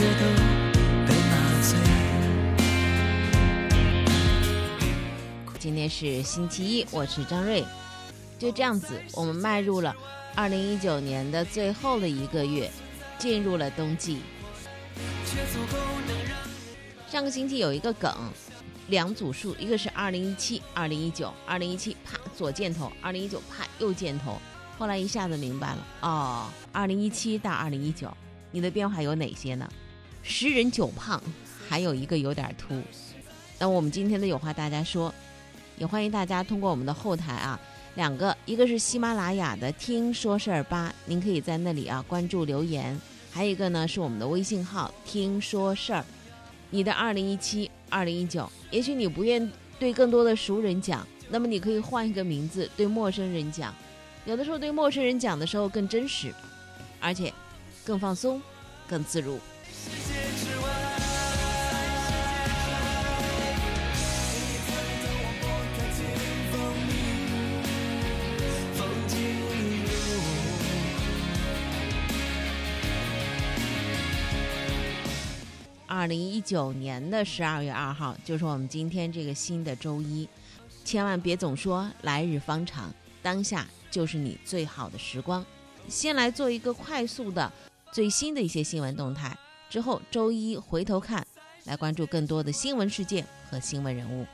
切都被。今天是星期一，我是张瑞。就这样子，我们迈入了二零一九年的最后的一个月，进入了冬季。上个星期有一个梗，两组数，一个是二零一七、二零一九，二零一七啪左箭头，二零一九啪右箭头。后来一下子明白了，哦，二零一七到二零一九，你的变化有哪些呢？十人九胖，还有一个有点秃。那我们今天的有话大家说，也欢迎大家通过我们的后台啊，两个，一个是喜马拉雅的听说事儿吧，您可以在那里啊关注留言，还有一个呢是我们的微信号听说事儿。你的二零一七、二零一九，也许你不愿对更多的熟人讲，那么你可以换一个名字对陌生人讲。有的时候对陌生人讲的时候更真实，而且更放松、更自如。二零一九年的十二月二号，就是我们今天这个新的周一，千万别总说来日方长，当下就是你最好的时光。先来做一个快速的最新的一些新闻动态，之后周一回头看，来关注更多的新闻事件和新闻人物。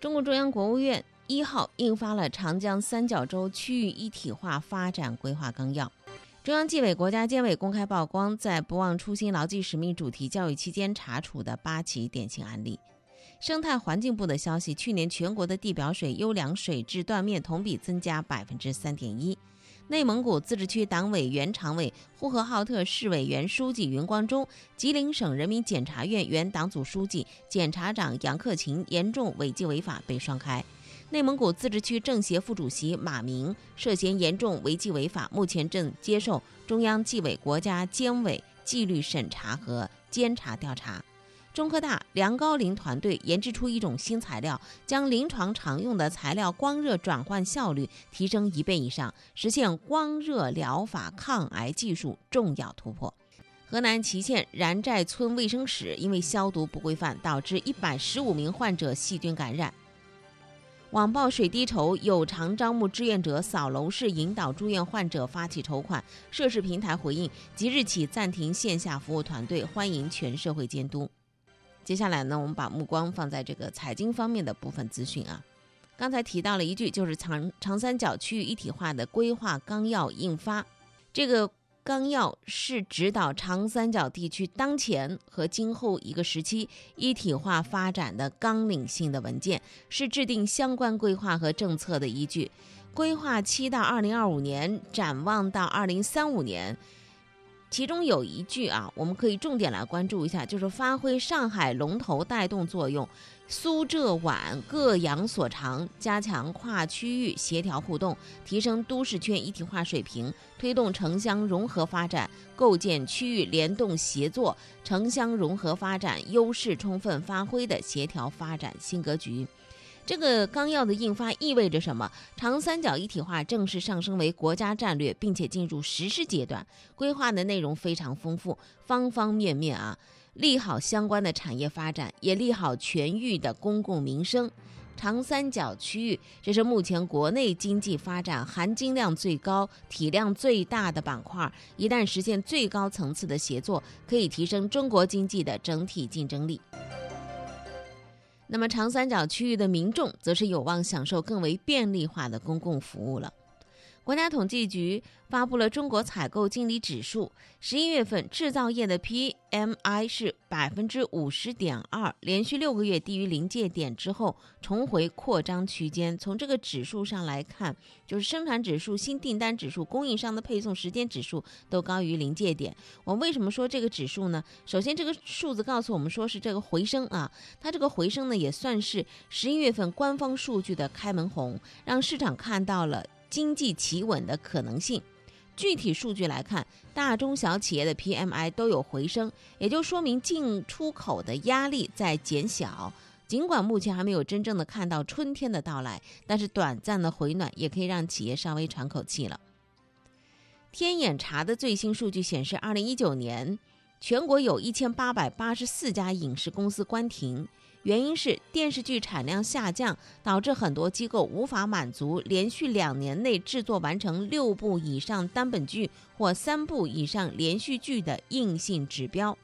中共中央国务院一号印发了《长江三角洲区域一体化发展规划纲要》。中央纪委国家监委公开曝光在“不忘初心、牢记使命”主题教育期间查处的八起典型案例。生态环境部的消息，去年全国的地表水优良水质断面同比增加百分之三点一。内蒙古自治区党委原常委、呼和浩特市委原书记云光中，吉林省人民检察院原党组书记、检察长杨克勤严重违纪违法被双开。内蒙古自治区政协副主席马明涉嫌严重违纪违法，目前正接受中央纪委国家监委纪律审查和监察调查。中科大梁高林团队研制出一种新材料，将临床常用的材料光热转换效率提升一倍以上，实现光热疗法抗癌技术重要突破。河南淇县然寨村卫生室因为消毒不规范，导致一百十五名患者细菌感染。网曝水滴筹有偿招募志愿者扫楼式引导住院患者发起筹款，涉事平台回应即日起暂停线下服务团队，欢迎全社会监督。接下来呢，我们把目光放在这个财经方面的部分资讯啊。刚才提到了一句，就是长长三角区域一体化的规划纲要印发，这个纲要是指导长三角地区当前和今后一个时期一体化发展的纲领性的文件，是制定相关规划和政策的依据。规划期到二零二五年，展望到二零三五年。其中有一句啊，我们可以重点来关注一下，就是发挥上海龙头带动作用，苏浙皖各扬所长，加强跨区域协调互动，提升都市圈一体化水平，推动城乡融合发展，构建区域联动协作、城乡融合发展优势充分发挥的协调发展新格局。这个纲要的印发意味着什么？长三角一体化正式上升为国家战略，并且进入实施阶段。规划的内容非常丰富，方方面面啊，利好相关的产业发展，也利好全域的公共民生。长三角区域，这是目前国内经济发展含金量最高、体量最大的板块。一旦实现最高层次的协作，可以提升中国经济的整体竞争力。那么，长三角区域的民众则是有望享受更为便利化的公共服务了。国家统计局发布了中国采购经理指数，十一月份制造业的 PMI 是百分之五十点二，连续六个月低于临界点之后，重回扩张区间。从这个指数上来看，就是生产指数、新订单指数、供应商的配送时间指数都高于临界点。我为什么说这个指数呢？首先，这个数字告诉我们说是这个回升啊，它这个回升呢也算是十一月份官方数据的开门红，让市场看到了。经济企稳的可能性，具体数据来看，大中小企业的 PMI 都有回升，也就说明进出口的压力在减小。尽管目前还没有真正的看到春天的到来，但是短暂的回暖也可以让企业稍微喘口气了。天眼查的最新数据显示，二零一九年全国有一千八百八十四家影视公司关停，原因是电视剧产量下降，导致很多机构无法满足连续两年内制作完成六部以上单本剧或三部以上连续剧的硬性指标。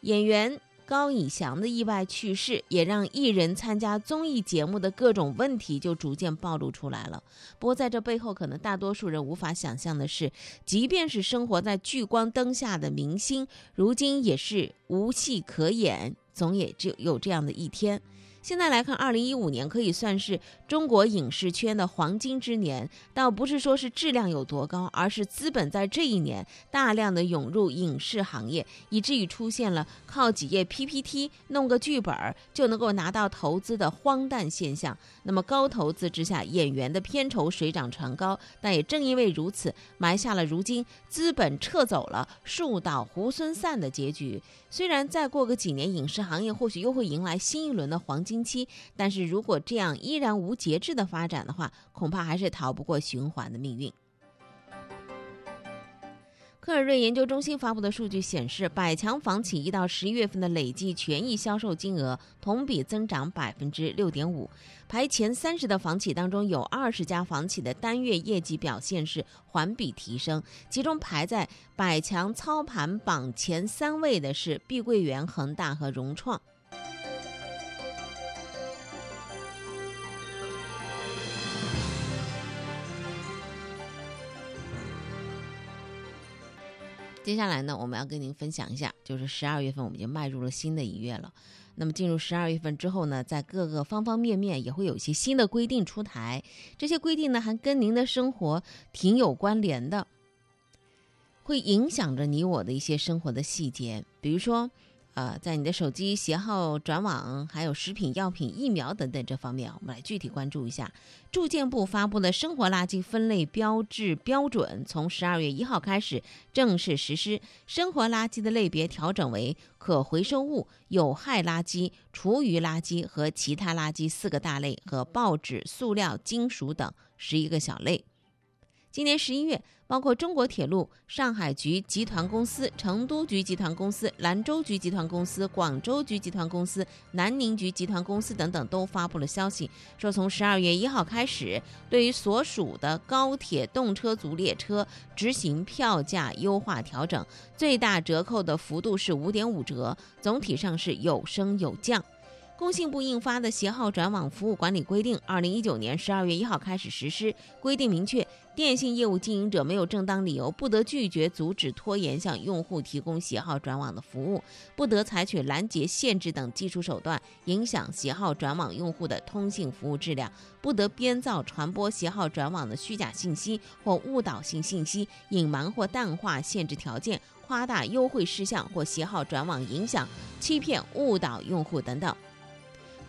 演员高以翔的意外去世，也让艺人参加综艺节目的各种问题就逐渐暴露出来了。不过，在这背后，可能大多数人无法想象的是，即便是生活在聚光灯下的明星，如今也是无戏可演，总也只有这样的一天。现在来看，二零一五年可以算是中国影视圈的黄金之年，倒不是说是质量有多高，而是资本在这一年大量的涌入影视行业，以至于出现了靠几页 PPT 弄个剧本就能够拿到投资的荒诞现象。那么高投资之下，演员的片酬水涨船高，但也正因为如此，埋下了如今资本撤走了、树倒猢狲散的结局。虽然再过个几年，影视行业或许又会迎来新一轮的黄金期，但是如果这样依然无节制的发展的话，恐怕还是逃不过循环的命运。科尔瑞研究中心发布的数据显示，百强房企一到十一月份的累计权益销售金额同比增长百分之六点五。排前三十的房企当中，有二十家房企的单月业绩表现是环比提升，其中排在百强操盘榜前三位的是碧桂园、恒大和融创。接下来呢，我们要跟您分享一下，就是十二月份我们就迈入了新的一月了。那么进入十二月份之后呢，在各个方方面面也会有一些新的规定出台，这些规定呢还跟您的生活挺有关联的，会影响着你我的一些生活的细节，比如说。呃，在你的手机携号转网，还有食品药品、疫苗等等这方面，我们来具体关注一下。住建部发布的生活垃圾分类标志标准，从十二月一号开始正式实施。生活垃圾的类别调整为可回收物、有害垃圾、厨余垃圾和其他垃圾四个大类，和报纸、塑料、金属等十一个小类。今年十一月，包括中国铁路、上海局集团公司、成都局集团公司、兰州局集团公司、广州局集团公司、南宁局集团公司等等，都发布了消息，说从十二月一号开始，对于所属的高铁动车组列车执行票价优化调整，最大折扣的幅度是五点五折，总体上是有升有降。工信部印发的《携号转网服务管理规定》，二零一九年十二月一号开始实施。规定明确，电信业务经营者没有正当理由，不得拒绝、阻止、拖延向用户提供携号转网的服务，不得采取拦截、限制等技术手段影响携号转网用户的通信服务质量，不得编造、传播携号转网的虚假信息或误导性信息，隐瞒或淡化限制条件，夸大优惠事项或携号转网影响、欺骗、误导用户等等。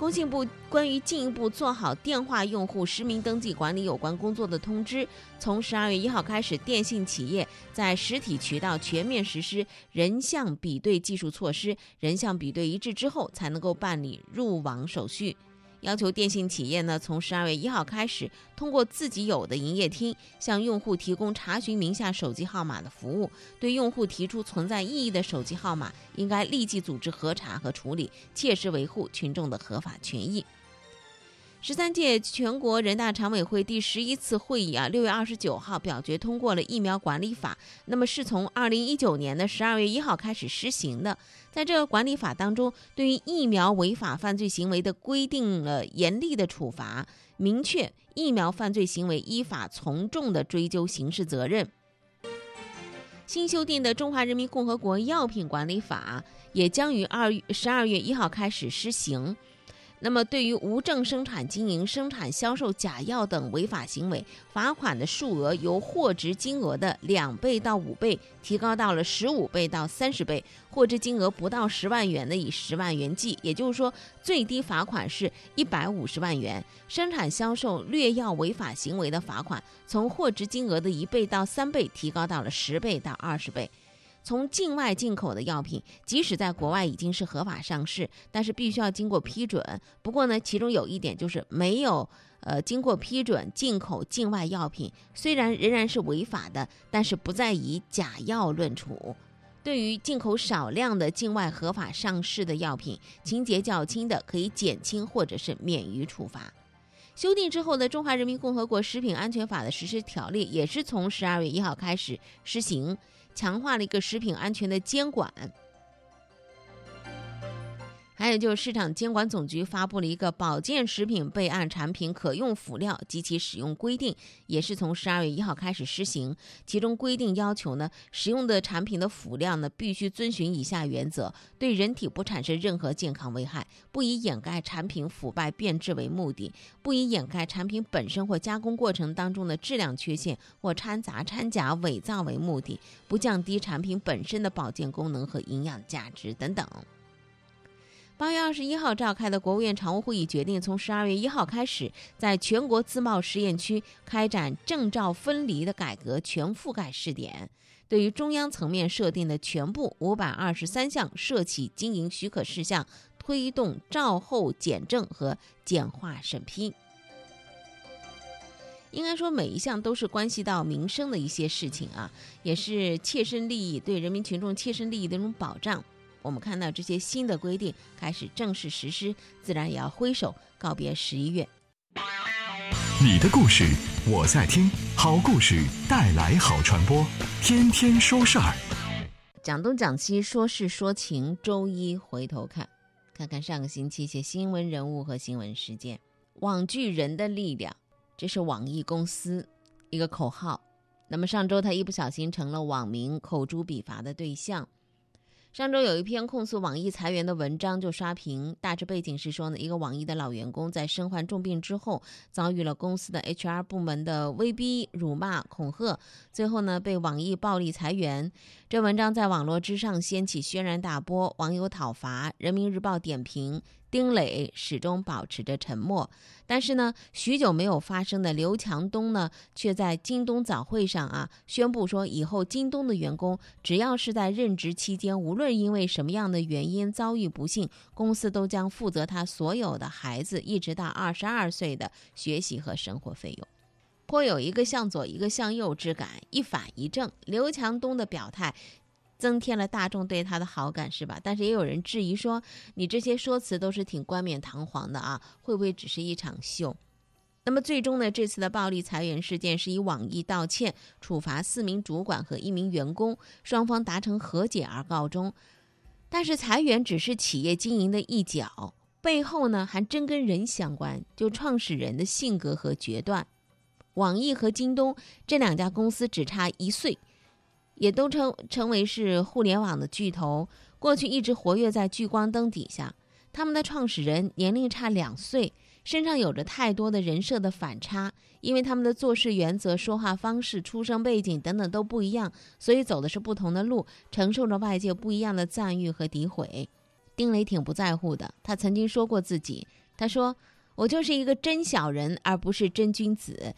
工信部关于进一步做好电话用户实名登记管理有关工作的通知，从十二月一号开始，电信企业在实体渠道全面实施人像比对技术措施，人像比对一致之后，才能够办理入网手续。要求电信企业呢，从十二月一号开始，通过自己有的营业厅向用户提供查询名下手机号码的服务。对用户提出存在异议的手机号码，应该立即组织核查和处理，切实维护群众的合法权益。十三届全国人大常委会第十一次会议啊，六月二十九号表决通过了疫苗管理法。那么是从二零一九年的十二月一号开始施行的。在这个管理法当中，对于疫苗违法犯罪行为的规定了严厉的处罚，明确疫苗犯罪行为依法从重的追究刑事责任。新修订的《中华人民共和国药品管理法》也将于二十二月一号开始施行。那么，对于无证生产经营、生产销售假药等违法行为，罚款的数额由货值金额的两倍到五倍，提高到了十五倍到三十倍；货值金额不到十万元的，以十万元计。也就是说，最低罚款是一百五十万元。生产销售劣药违法行为的罚款，从货值金额的一倍到三倍，提高到了十倍到二十倍。从境外进口的药品，即使在国外已经是合法上市，但是必须要经过批准。不过呢，其中有一点就是没有呃经过批准进口境外药品，虽然仍然是违法的，但是不再以假药论处。对于进口少量的境外合法上市的药品，情节较轻的可以减轻或者是免于处罚。修订之后的《中华人民共和国食品安全法》的实施条例也是从十二月一号开始施行，强化了一个食品安全的监管。还有就是市场监管总局发布了一个保健食品备案产品可用辅料及其使用规定，也是从十二月一号开始施行。其中规定要求呢，使用的产品的辅料呢必须遵循以下原则：对人体不产生任何健康危害，不以掩盖产品腐败变质为目的，不以掩盖产品本身或加工过程当中的质量缺陷或掺杂、掺假、伪造为目的，不降低产品本身的保健功能和营养价值等等。八月二十一号召开的国务院常务会议决定，从十二月一号开始，在全国自贸试验区开展证照分离的改革全覆盖试点，对于中央层面设定的全部五百二十三项涉企经营许可事项，推动照后检证和简化审批。应该说，每一项都是关系到民生的一些事情啊，也是切身利益，对人民群众切身利益的一种保障。我们看到这些新的规定开始正式实施，自然也要挥手告别十一月。你的故事我在听，好故事带来好传播，天天说事儿。讲东讲西，说事说情。周一回头看，看看上个星期一些新闻人物和新闻事件。网剧人的力量，这是网易公司一个口号。那么上周他一不小心成了网民口诛笔伐的对象。上周有一篇控诉网易裁员的文章就刷屏，大致背景是说呢，一个网易的老员工在身患重病之后，遭遇了公司的 HR 部门的威逼、辱骂、恐吓，最后呢被网易暴力裁员。这文章在网络之上掀起轩然大波，网友讨伐，人民日报点评。丁磊始终保持着沉默，但是呢，许久没有发生的刘强东呢，却在京东早会上啊宣布说，以后京东的员工只要是在任职期间，无论因为什么样的原因遭遇不幸，公司都将负责他所有的孩子一直到二十二岁的学习和生活费用，颇有一个向左一个向右之感，一反一正。刘强东的表态。增添了大众对他的好感，是吧？但是也有人质疑说，你这些说辞都是挺冠冕堂皇的啊，会不会只是一场秀？那么最终呢，这次的暴力裁员事件是以网易道歉、处罚四名主管和一名员工，双方达成和解而告终。但是裁员只是企业经营的一角，背后呢还真跟人相关，就创始人的性格和决断。网易和京东这两家公司只差一岁。也都称称为是互联网的巨头，过去一直活跃在聚光灯底下。他们的创始人年龄差两岁，身上有着太多的人设的反差，因为他们的做事原则、说话方式、出生背景等等都不一样，所以走的是不同的路，承受着外界不一样的赞誉和诋毁。丁磊挺不在乎的，他曾经说过自己，他说：“我就是一个真小人，而不是真君子。”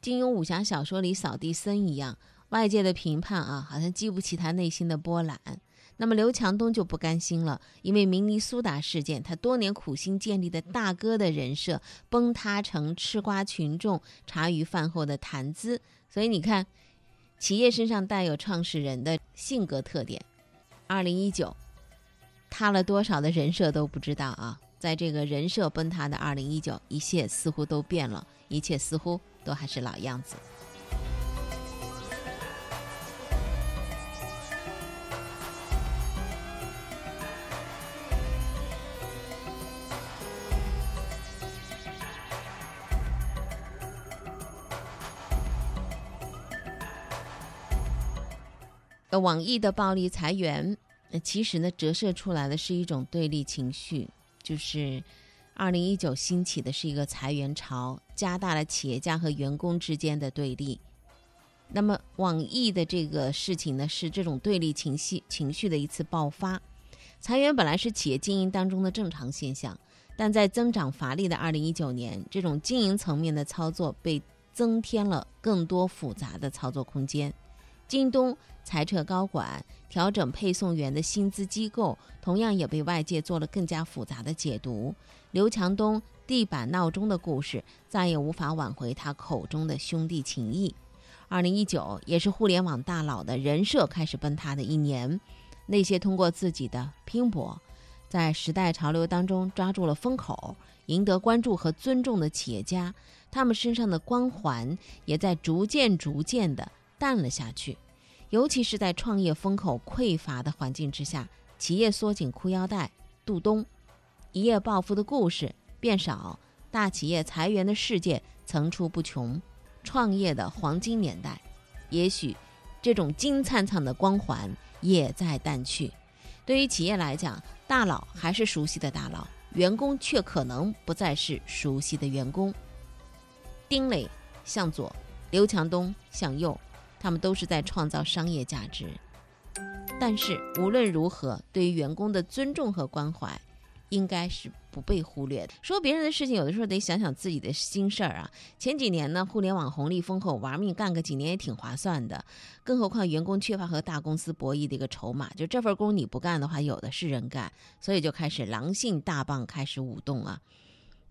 金庸武侠小说里扫地僧一样。外界的评判啊，好像激不起他内心的波澜。那么刘强东就不甘心了，因为明尼苏达事件，他多年苦心建立的大哥的人设崩塌成吃瓜群众茶余饭后的谈资。所以你看，企业身上带有创始人的性格特点。二零一九，塌了多少的人设都不知道啊！在这个人设崩塌的二零一九，一切似乎都变了，一切似乎都还是老样子。呃，网易的暴力裁员，那其实呢，折射出来的是一种对立情绪，就是二零一九兴起的是一个裁员潮，加大了企业家和员工之间的对立。那么，网易的这个事情呢，是这种对立情绪情绪的一次爆发。裁员本来是企业经营当中的正常现象，但在增长乏力的二零一九年，这种经营层面的操作被增添了更多复杂的操作空间。京东裁撤高管，调整配送员的薪资机构，同样也被外界做了更加复杂的解读。刘强东地板闹钟的故事，再也无法挽回他口中的兄弟情谊。二零一九也是互联网大佬的人设开始崩塌的一年。那些通过自己的拼搏，在时代潮流当中抓住了风口，赢得关注和尊重的企业家，他们身上的光环也在逐渐逐渐的淡了下去。尤其是在创业风口匮乏的环境之下，企业缩紧裤腰带、度冬，一夜暴富的故事变少，大企业裁员的事件层出不穷。创业的黄金年代，也许这种金灿灿的光环也在淡去。对于企业来讲，大佬还是熟悉的大佬，员工却可能不再是熟悉的员工。丁磊向左，刘强东向右，他们都是在创造商业价值。但是无论如何，对于员工的尊重和关怀，应该是不被忽略的。说别人的事情，有的时候得想想自己的心事儿啊。前几年呢，互联网红利丰厚，玩命干个几年也挺划算的。更何况员工缺乏和大公司博弈的一个筹码，就这份工你不干的话，有的是人干，所以就开始狼性大棒开始舞动啊。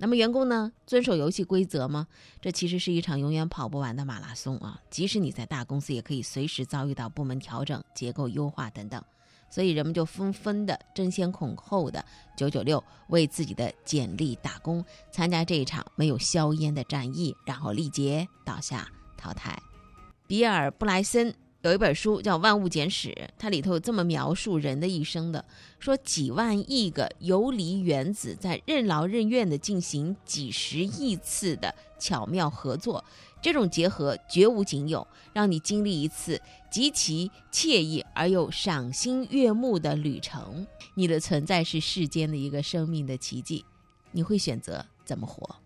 那么员工呢，遵守游戏规则吗？这其实是一场永远跑不完的马拉松啊！即使你在大公司，也可以随时遭遇到部门调整、结构优化等等。所以人们就纷纷的争先恐后的九九六为自己的简历打工，参加这一场没有硝烟的战役，然后力竭倒下淘汰。比尔布莱森有一本书叫《万物简史》，它里头有这么描述人的一生的：说几万亿个游离原子在任劳任怨地进行几十亿次的巧妙合作，这种结合绝无仅有，让你经历一次极其惬意而又赏心悦目的旅程。你的存在是世间的一个生命的奇迹，你会选择怎么活？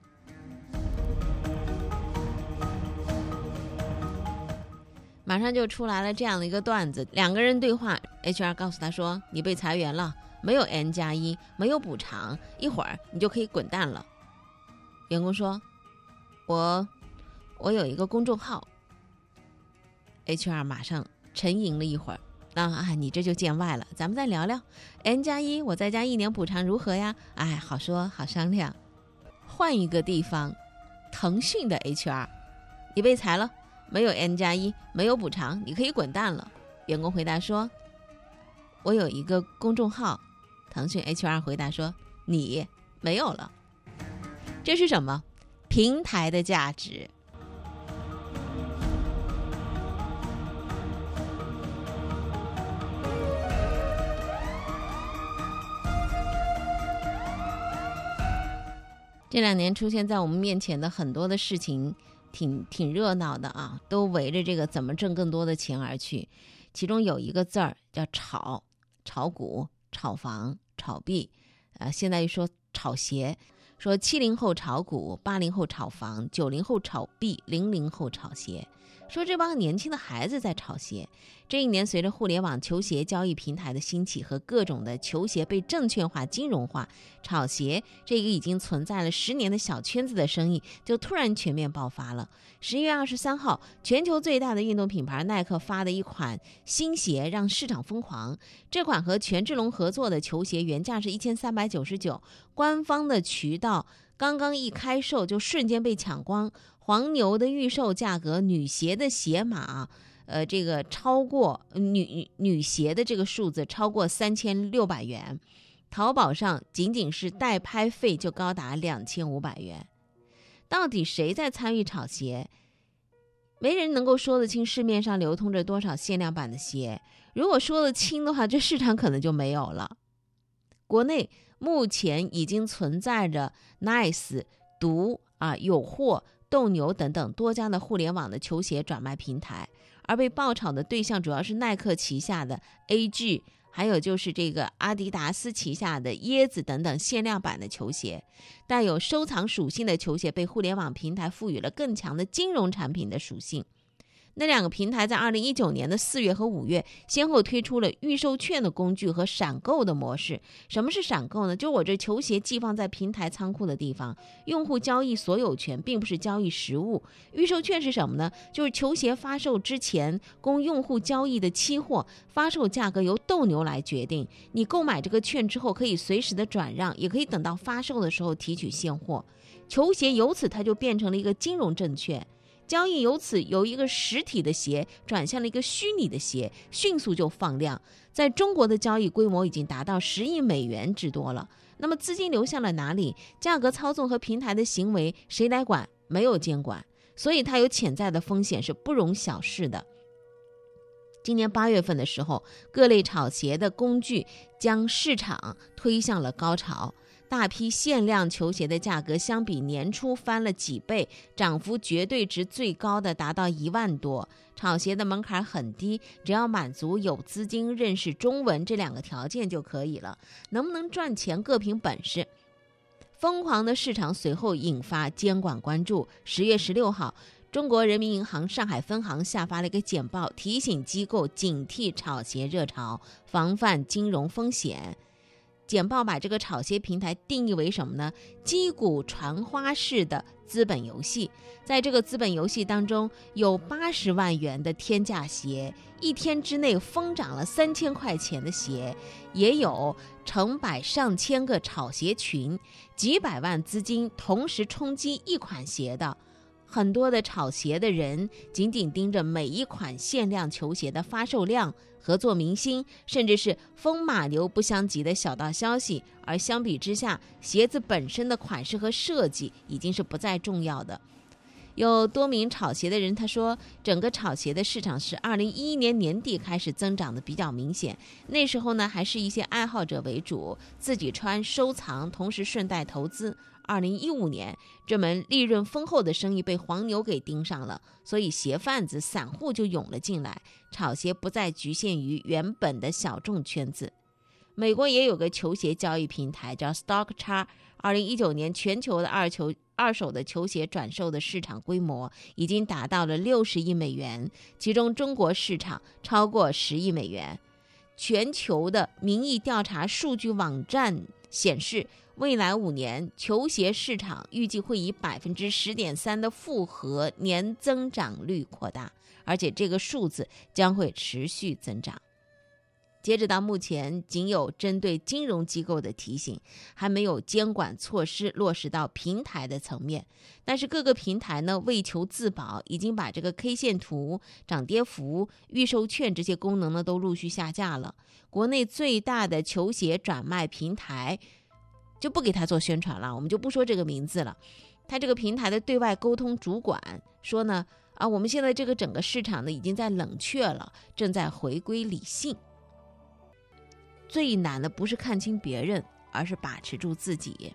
马上就出来了这样的一个段子，两个人对话，HR 告诉他说：“你被裁员了，没有 N 加一，没有补偿，一会儿你就可以滚蛋了。”员工说：“我，我有一个公众号。”HR 马上沉吟了一会儿，那啊，你这就见外了，咱们再聊聊 N 加一，我再加一年补偿如何呀？哎，好说好商量。换一个地方，腾讯的 HR，你被裁了。没有 N 加一，没有补偿，你可以滚蛋了。员工回答说：“我有一个公众号。”腾讯 HR 回答说：“你没有了。”这是什么？平台的价值。这两年出现在我们面前的很多的事情。挺挺热闹的啊，都围着这个怎么挣更多的钱而去。其中有一个字儿叫“炒”，炒股、炒房、炒币，呃，现在又说炒鞋，说七零后炒股，八零后炒房，九零后炒币，零零后炒鞋。说这帮年轻的孩子在炒鞋。这一年，随着互联网球鞋交易平台的兴起和各种的球鞋被证券化、金融化，炒鞋这个已经存在了十年的小圈子的生意就突然全面爆发了。十一月二十三号，全球最大的运动品牌耐克发的一款新鞋让市场疯狂。这款和权志龙合作的球鞋原价是一千三百九十九，官方的渠道刚刚一开售就瞬间被抢光。黄牛的预售价格，女鞋的鞋码，呃，这个超过女女鞋的这个数字超过三千六百元，淘宝上仅仅是代拍费就高达两千五百元。到底谁在参与炒鞋？没人能够说得清市面上流通着多少限量版的鞋。如果说得清的话，这市场可能就没有了。国内目前已经存在着 Nice、毒啊、有货。斗牛等等多家的互联网的球鞋转卖平台，而被爆炒的对象主要是耐克旗下的 A.G，还有就是这个阿迪达斯旗下的椰子等等限量版的球鞋，带有收藏属性的球鞋被互联网平台赋予了更强的金融产品的属性。那两个平台在二零一九年的四月和五月，先后推出了预售券的工具和闪购的模式。什么是闪购呢？就我这球鞋寄放在平台仓库的地方，用户交易所有权，并不是交易实物。预售券是什么呢？就是球鞋发售之前供用户交易的期货，发售价格由斗牛来决定。你购买这个券之后，可以随时的转让，也可以等到发售的时候提取现货。球鞋由此它就变成了一个金融证券。交易由此由一个实体的鞋转向了一个虚拟的鞋，迅速就放量。在中国的交易规模已经达到十亿美元之多了。那么资金流向了哪里？价格操纵和平台的行为谁来管？没有监管，所以它有潜在的风险是不容小视的。今年八月份的时候，各类炒鞋的工具将市场推向了高潮。大批限量球鞋的价格相比年初翻了几倍，涨幅绝对值最高的达到一万多。炒鞋的门槛很低，只要满足有资金、认识中文这两个条件就可以了。能不能赚钱各凭本事。疯狂的市场随后引发监管关注。十月十六号，中国人民银行上海分行下发了一个简报，提醒机构警惕炒鞋热潮，防范金融风险。简报把这个炒鞋平台定义为什么呢？击鼓传花式的资本游戏，在这个资本游戏当中，有八十万元的天价鞋，一天之内疯涨了三千块钱的鞋，也有成百上千个炒鞋群，几百万资金同时冲击一款鞋的。很多的炒鞋的人紧紧盯着每一款限量球鞋的发售量、合作明星，甚至是风马牛不相及的小道消息。而相比之下，鞋子本身的款式和设计已经是不再重要的。有多名炒鞋的人他说，整个炒鞋的市场是二零一一年年底开始增长的比较明显。那时候呢，还是一些爱好者为主，自己穿收藏，同时顺带投资。二零一五年，这门利润丰厚的生意被黄牛给盯上了，所以鞋贩子、散户就涌了进来，炒鞋不再局限于原本的小众圈子。美国也有个球鞋交易平台叫 StockX，二零一九年全球的二球二手的球鞋转售的市场规模已经达到了六十亿美元，其中中国市场超过十亿美元。全球的民意调查数据网站显示。未来五年，球鞋市场预计会以百分之十点三的复合年增长率扩大，而且这个数字将会持续增长。截止到目前，仅有针对金融机构的提醒，还没有监管措施落实到平台的层面。但是各个平台呢，为求自保，已经把这个 K 线图、涨跌幅、预售券这些功能呢都陆续下架了。国内最大的球鞋转卖平台。就不给他做宣传了，我们就不说这个名字了。他这个平台的对外沟通主管说呢，啊，我们现在这个整个市场呢已经在冷却了，正在回归理性。最难的不是看清别人，而是把持住自己。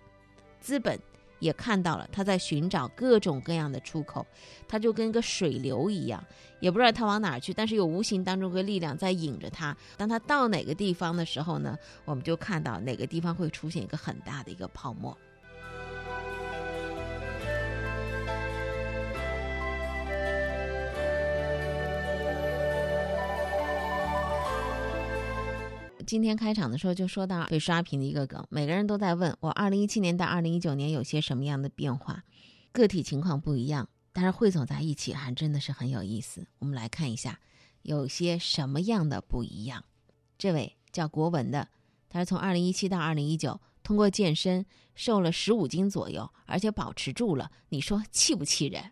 资本。也看到了他在寻找各种各样的出口，他就跟个水流一样，也不知道他往哪儿去，但是有无形当中个力量在引着他。当他到哪个地方的时候呢，我们就看到哪个地方会出现一个很大的一个泡沫。今天开场的时候就说到被刷屏的一个梗，每个人都在问我，二零一七年到二零一九年有些什么样的变化？个体情况不一样，但是汇总在一起还真的是很有意思。我们来看一下，有些什么样的不一样？这位叫国文的，他是从二零一七到二零一九，通过健身瘦了十五斤左右，而且保持住了，你说气不气人？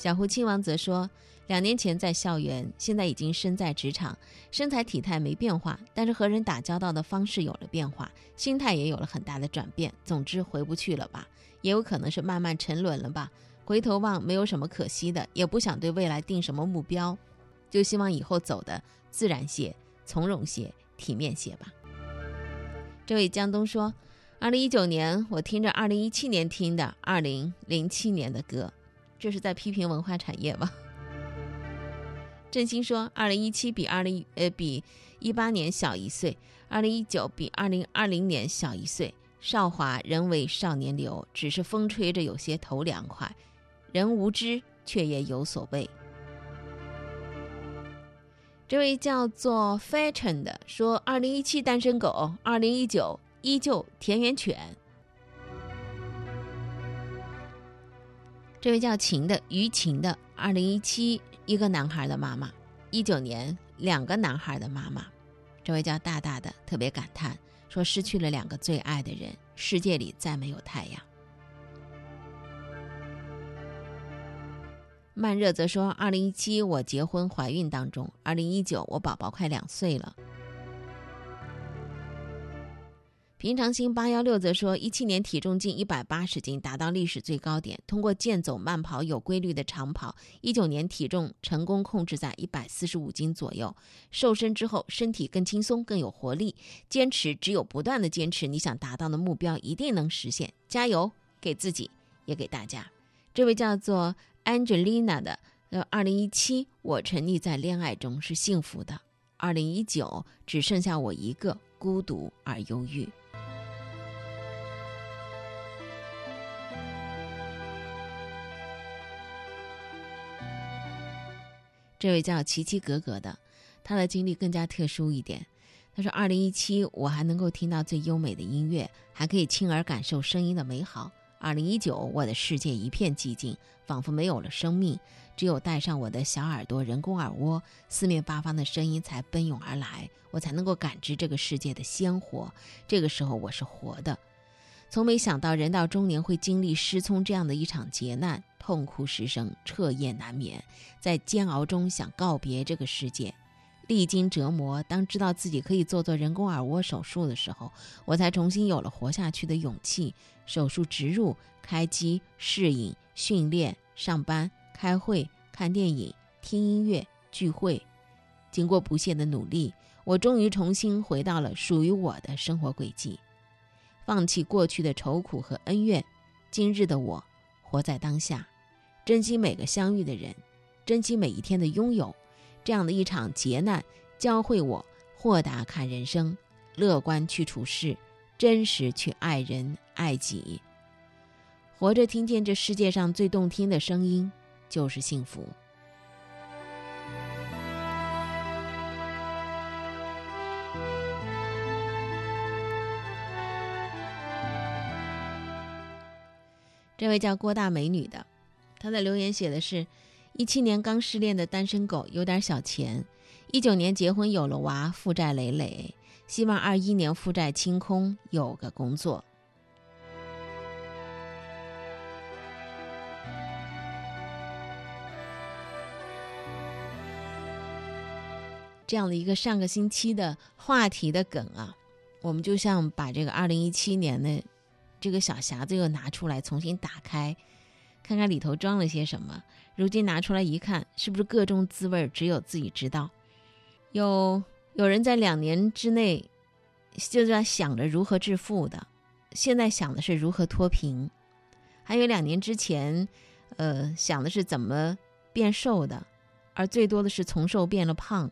小胡亲王则说。两年前在校园，现在已经身在职场，身材体态没变化，但是和人打交道的方式有了变化，心态也有了很大的转变。总之回不去了吧，也有可能是慢慢沉沦了吧。回头望没有什么可惜的，也不想对未来定什么目标，就希望以后走的自然些、从容些、体面些吧。这位江东说，二零一九年我听着二零一七年听的二零零七年的歌，这是在批评文化产业吗？振兴说，二零一七比二零呃比一八年小一岁，二零一九比二零二零年小一岁。少华仍为少年流，只是风吹着有些头凉快。人无知，却也有所谓。这位叫做 Fashion 的说：“二零一七单身狗，二零一九依旧田园犬。”这位叫晴的于晴的，二零一七一个男孩的妈妈，一九年两个男孩的妈妈。这位叫大大的特别感叹说：“失去了两个最爱的人，世界里再没有太阳。”慢热则说：“二零一七我结婚怀孕当中，二零一九我宝宝快两岁了。”平常心八幺六则说：“一七年体重近一百八十斤，达到历史最高点。通过健走、慢跑、有规律的长跑，一九年体重成功控制在一百四十五斤左右。瘦身之后，身体更轻松、更有活力。坚持，只有不断的坚持，你想达到的目标一定能实现。加油，给自己，也给大家。”这位叫做。Angelina 的，呃，二零一七我沉溺在恋爱中是幸福的，二零一九只剩下我一个，孤独而忧郁。这位叫奇奇格格的，他的经历更加特殊一点。他说：“二零一七我还能够听到最优美的音乐，还可以亲耳感受声音的美好。”二零一九，我的世界一片寂静，仿佛没有了生命，只有戴上我的小耳朵，人工耳蜗，四面八方的声音才奔涌而来，我才能够感知这个世界的鲜活。这个时候，我是活的。从没想到人到中年会经历失聪这样的一场劫难，痛哭失声，彻夜难眠，在煎熬中想告别这个世界。历经折磨，当知道自己可以做做人工耳蜗手术的时候，我才重新有了活下去的勇气。手术植入、开机、适应、训练、上班、开会、看电影、听音乐、聚会，经过不懈的努力，我终于重新回到了属于我的生活轨迹，放弃过去的愁苦和恩怨。今日的我，活在当下，珍惜每个相遇的人，珍惜每一天的拥有。这样的一场劫难，教会我豁达看人生，乐观去处事，真实去爱人爱己。活着，听见这世界上最动听的声音，就是幸福。这位叫郭大美女的，他的留言写的是。一七年刚失恋的单身狗有点小钱，一九年结婚有了娃，负债累累，希望二一年负债清空，有个工作。这样的一个上个星期的话题的梗啊，我们就像把这个二零一七年的这个小匣子又拿出来重新打开。看看里头装了些什么。如今拿出来一看，是不是各种滋味只有自己知道？有有人在两年之内就在想着如何致富的，现在想的是如何脱贫；还有两年之前，呃，想的是怎么变瘦的，而最多的是从瘦变了胖。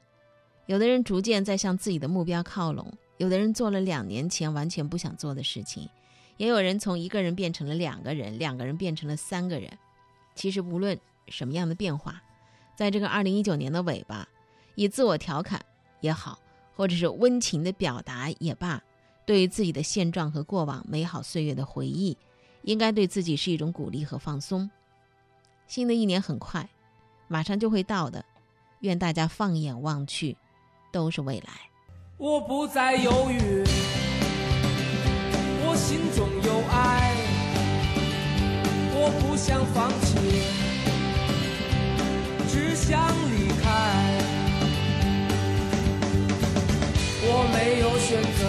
有的人逐渐在向自己的目标靠拢，有的人做了两年前完全不想做的事情。也有人从一个人变成了两个人，两个人变成了三个人。其实无论什么样的变化，在这个二零一九年的尾巴，以自我调侃也好，或者是温情的表达也罢，对于自己的现状和过往美好岁月的回忆，应该对自己是一种鼓励和放松。新的一年很快，马上就会到的，愿大家放眼望去，都是未来。我不再犹豫。心中有爱，我不想放弃，只想离开。我没有选择，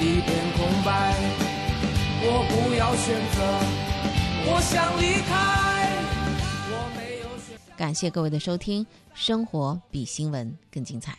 一片空白。我不要选择，我想离开。我没有选。感谢各位的收听，生活比新闻更精彩。